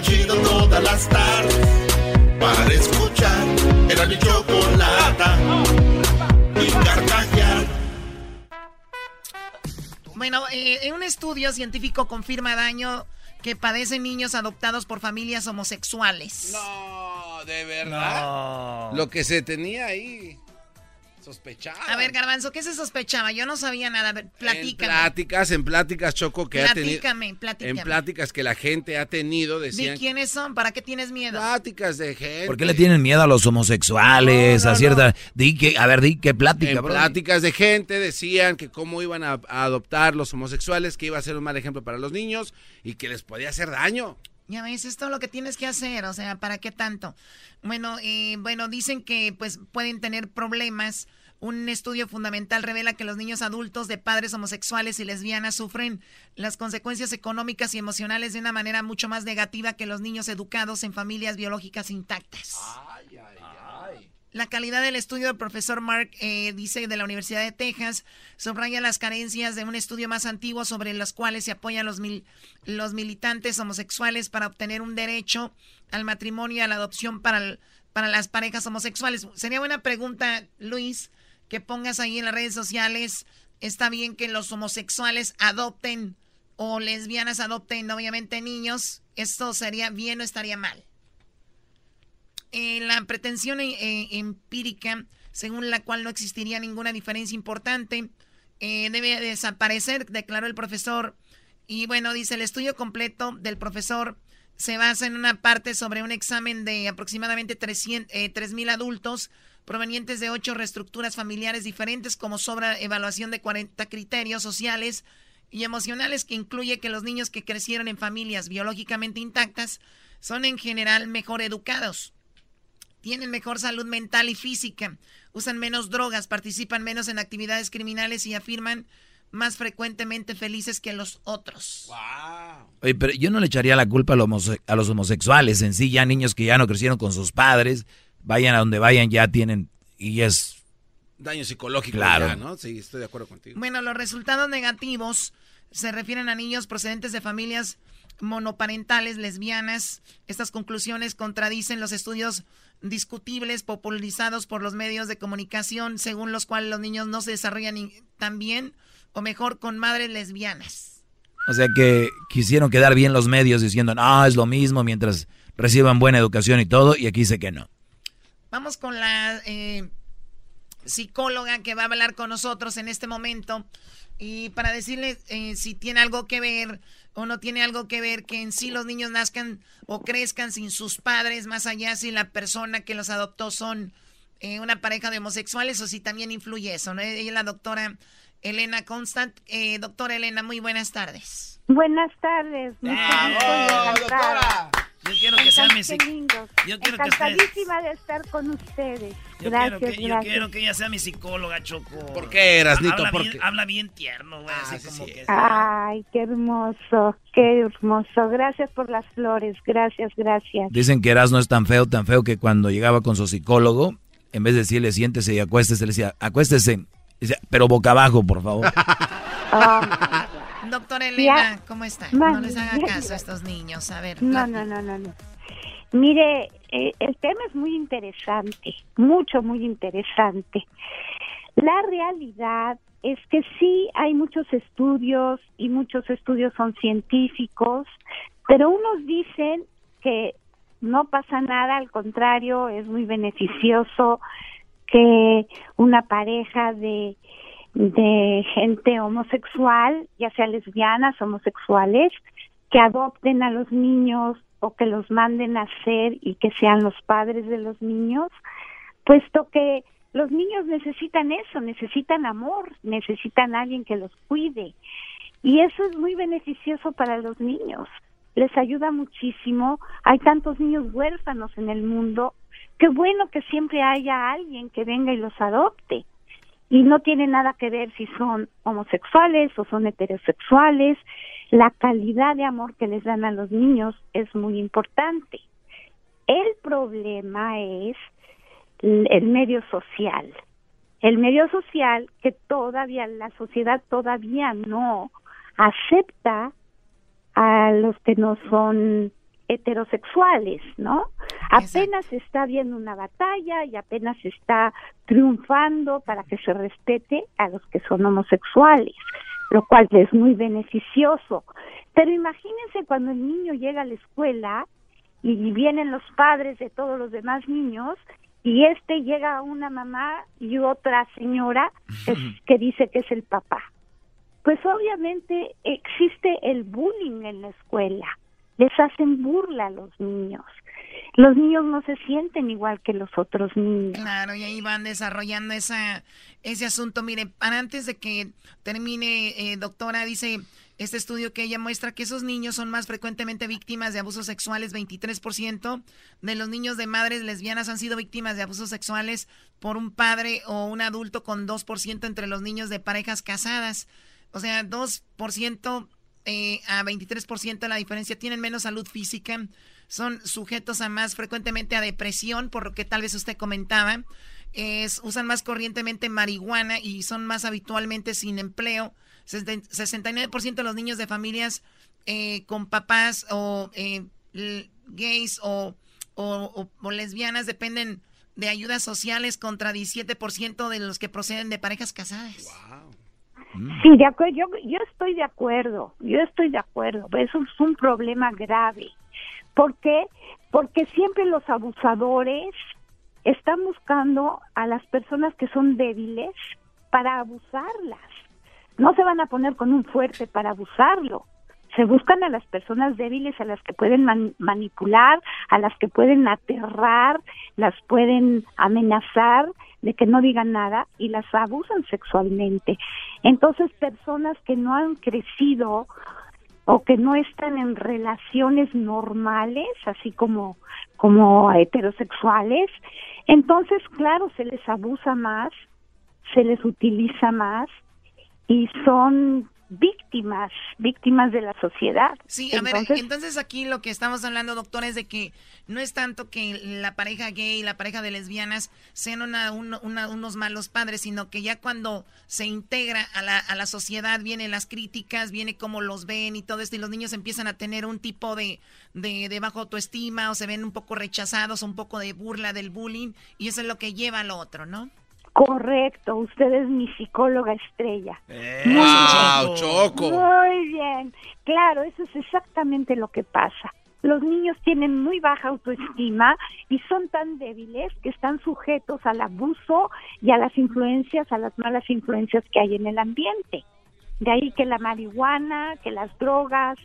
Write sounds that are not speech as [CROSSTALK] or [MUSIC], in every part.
el chomachido todas las tardes. Para escuchar era mi chocolata y carcajear. Bueno, eh, en un estudio científico confirma daño que padecen niños adoptados por familias homosexuales. No, de verdad. Lo que se tenía ahí. Sospechaba. A ver, Garbanzo, ¿qué se sospechaba? Yo no sabía nada. A ver, platícame. En pláticas, en pláticas, Choco, que ha tenido. Platícame, platícame. En pláticas que la gente ha tenido, decían. ¿De quiénes son? ¿Para qué tienes miedo? Pláticas de gente. ¿Por qué le tienen miedo a los homosexuales? No, no, a cierta. Di que, a ver, di qué plática, En bro. pláticas de gente decían que cómo iban a, a adoptar los homosexuales, que iba a ser un mal ejemplo para los niños y que les podía hacer daño. Ya ves, esto es lo que tienes que hacer, o sea, ¿para qué tanto? Bueno, eh, bueno, dicen que pues pueden tener problemas. Un estudio fundamental revela que los niños adultos de padres homosexuales y lesbianas sufren las consecuencias económicas y emocionales de una manera mucho más negativa que los niños educados en familias biológicas intactas. La calidad del estudio del profesor Mark eh, dice de la Universidad de Texas subraya las carencias de un estudio más antiguo sobre los cuales se apoyan los, mil- los militantes homosexuales para obtener un derecho al matrimonio y a la adopción para, el- para las parejas homosexuales. Sería buena pregunta, Luis, que pongas ahí en las redes sociales. Está bien que los homosexuales adopten o lesbianas adopten, obviamente, niños. ¿Esto sería bien o estaría mal? Eh, la pretensión eh, eh, empírica, según la cual no existiría ninguna diferencia importante, debe desaparecer, declaró el profesor. Y bueno, dice, el estudio completo del profesor se basa en una parte sobre un examen de aproximadamente 300, eh, 3.000 adultos provenientes de ocho reestructuras familiares diferentes, como sobra evaluación de 40 criterios sociales y emocionales, que incluye que los niños que crecieron en familias biológicamente intactas son en general mejor educados tienen mejor salud mental y física, usan menos drogas, participan menos en actividades criminales y afirman más frecuentemente felices que los otros. Oye, pero yo no le echaría la culpa a los, homose- a los homosexuales en sí, ya niños que ya no crecieron con sus padres, vayan a donde vayan, ya tienen, y es, Daño psicológico, Claro. ya, ¿no? Sí, estoy de acuerdo contigo. Bueno, los resultados negativos se refieren a niños procedentes de familias monoparentales, lesbianas. Estas conclusiones contradicen los estudios discutibles popularizados por los medios de comunicación, según los cuales los niños no se desarrollan tan bien o mejor con madres lesbianas. o sea que quisieron quedar bien los medios diciendo, no, es lo mismo mientras reciban buena educación y todo, y aquí dice que no. Vamos con la eh, psicóloga que va a hablar con nosotros en este momento y para decirle eh, si tiene algo que ver o no tiene algo que ver que en sí los niños nazcan o crezcan sin sus padres, más allá si la persona que los adoptó son eh, una pareja de homosexuales o si también influye eso. ¿no? Ella es la doctora Elena Constant. Eh, doctora Elena, muy buenas tardes. Buenas tardes. encantada. Yo quiero que sea mi Qué psic- lindos. Yo quiero que esté- Encantadísima de estar con ustedes. Yo, gracias, quiero que, yo quiero que ella sea mi psicóloga, Choco. ¿Por qué, Erasnito? Habla, ¿Por bien, qué? habla bien tierno, güey. así sí, como sí. que. Ay, qué hermoso, qué hermoso. Gracias por las flores, gracias, gracias. Dicen que Eras no es tan feo, tan feo que cuando llegaba con su psicólogo, en vez de decirle siéntese y acuéstese, le decía, acuéstese, Decía, pero boca abajo, por favor. [LAUGHS] Ah, Doctora Elena, Ya. ¿cómo está? No les haga ya, caso a estos niños. A ver, no, no, no, no, no. Mire, eh, el tema es muy interesante, mucho, muy interesante. La realidad es que sí hay muchos estudios y muchos estudios son científicos, pero unos dicen que no pasa nada, al contrario, es muy beneficioso que una pareja de, de gente homosexual, ya sea lesbianas, homosexuales, que adopten a los niños o que los manden a ser y que sean los padres de los niños, puesto que los niños necesitan eso, necesitan amor, necesitan alguien que los cuide. Y eso es muy beneficioso para los niños. Les ayuda muchísimo. Hay tantos niños huérfanos en el mundo. Qué bueno que siempre haya alguien que venga y los adopte. Y no tiene nada que ver si son homosexuales o son heterosexuales. La calidad de amor que les dan a los niños es muy importante. El problema es el medio social. El medio social que todavía la sociedad todavía no acepta a los que no son heterosexuales, ¿no? Apenas está habiendo una batalla y apenas está triunfando para que se respete a los que son homosexuales, lo cual es muy beneficioso. Pero imagínense cuando el niño llega a la escuela y vienen los padres de todos los demás niños y este llega a una mamá y otra señora que dice que es el papá. Pues obviamente existe el bullying en la escuela. Les hacen burla a los niños. Los niños no se sienten igual que los otros niños. Claro, y ahí van desarrollando esa, ese asunto. Mire, antes de que termine, eh, doctora, dice este estudio que ella muestra que esos niños son más frecuentemente víctimas de abusos sexuales, 23% de los niños de madres lesbianas han sido víctimas de abusos sexuales por un padre o un adulto con 2% entre los niños de parejas casadas. O sea, 2% eh, a 23% la diferencia. Tienen menos salud física, son sujetos a más frecuentemente a depresión, por lo que tal vez usted comentaba. Es, usan más corrientemente marihuana y son más habitualmente sin empleo 69% de los niños de familias eh, con papás o eh, gays o, lesbianas dependen de ayudas sociales contra 17% de los que proceden de parejas casadas. Sí, de acuerdo, yo, yo estoy de acuerdo, yo estoy de acuerdo, eso es un problema grave. ¿Por qué? Porque siempre los abusadores están buscando a las personas que son débiles para abusarlas no se van a poner con un fuerte para abusarlo. Se buscan a las personas débiles, a las que pueden manipular, a las que pueden aterrar, las pueden amenazar de que no digan nada y las abusan sexualmente. Entonces, personas que no han crecido o que no están en relaciones normales, así como como heterosexuales, entonces claro, se les abusa más, se les utiliza más y son víctimas, víctimas de la sociedad. Sí, a ver, entonces aquí lo que estamos hablando, doctor, es de que no es tanto que la pareja gay y la pareja de lesbianas sean una, unos malos padres, sino que ya cuando se integra a la, a la sociedad vienen las críticas, viene cómo los ven y todo esto, y los niños empiezan a tener un tipo de, de, de bajo autoestima o se ven un poco rechazados, un poco de burla del bullying, y eso es lo que lleva al otro, ¿no? Correcto, usted es mi psicóloga estrella. ¡Wow, Choco! Muy bien, claro, eso es exactamente lo que pasa. Los niños tienen muy baja autoestima y son tan débiles que están sujetos al abuso y a las influencias, a las malas influencias que hay en el ambiente. De ahí que la marihuana, que las drogas,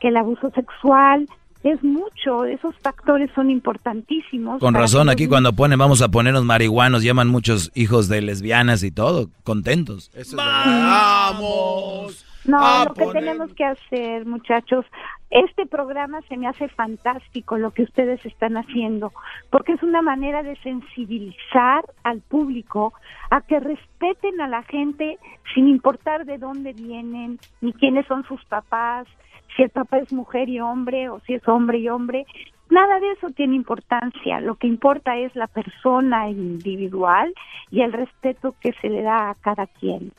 que el abuso sexual, es mucho, esos factores son importantísimos. Con razón, aquí cuando ponen vamos a ponernos marihuanos, llaman muchos hijos de lesbianas y todo, contentos. ¡Vamos! No, lo que tenemos que hacer, muchachos, este programa se me hace fantástico lo que ustedes están haciendo, porque es una manera de sensibilizar al público a que respeten a la gente sin importar de dónde vienen, ni quiénes son sus papás, si el papá es mujer y hombre o si es hombre y hombre. Nada de eso tiene importancia. Lo que importa es la persona individual y el respeto que se le da a cada quien.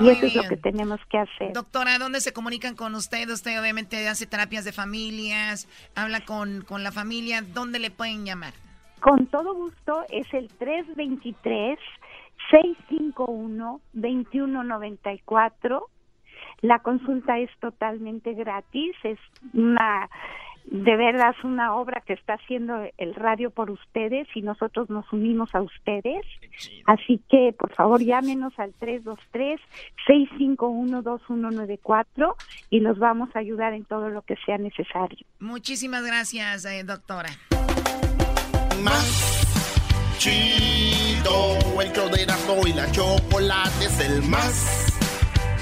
Y eso es lo que tenemos que hacer. Doctora, ¿dónde se comunican con usted? Usted obviamente hace terapias de familias, habla con, con la familia. ¿Dónde le pueden llamar? Con todo gusto, es el 323 651 2194 la consulta es totalmente gratis, es una de verdad es una obra que está haciendo el radio por ustedes y nosotros nos unimos a ustedes. Así que, por favor, llámenos al 323-651-2194 y nos vamos a ayudar en todo lo que sea necesario. Muchísimas gracias, eh, doctora. Más chido, el de y la chocolate es el más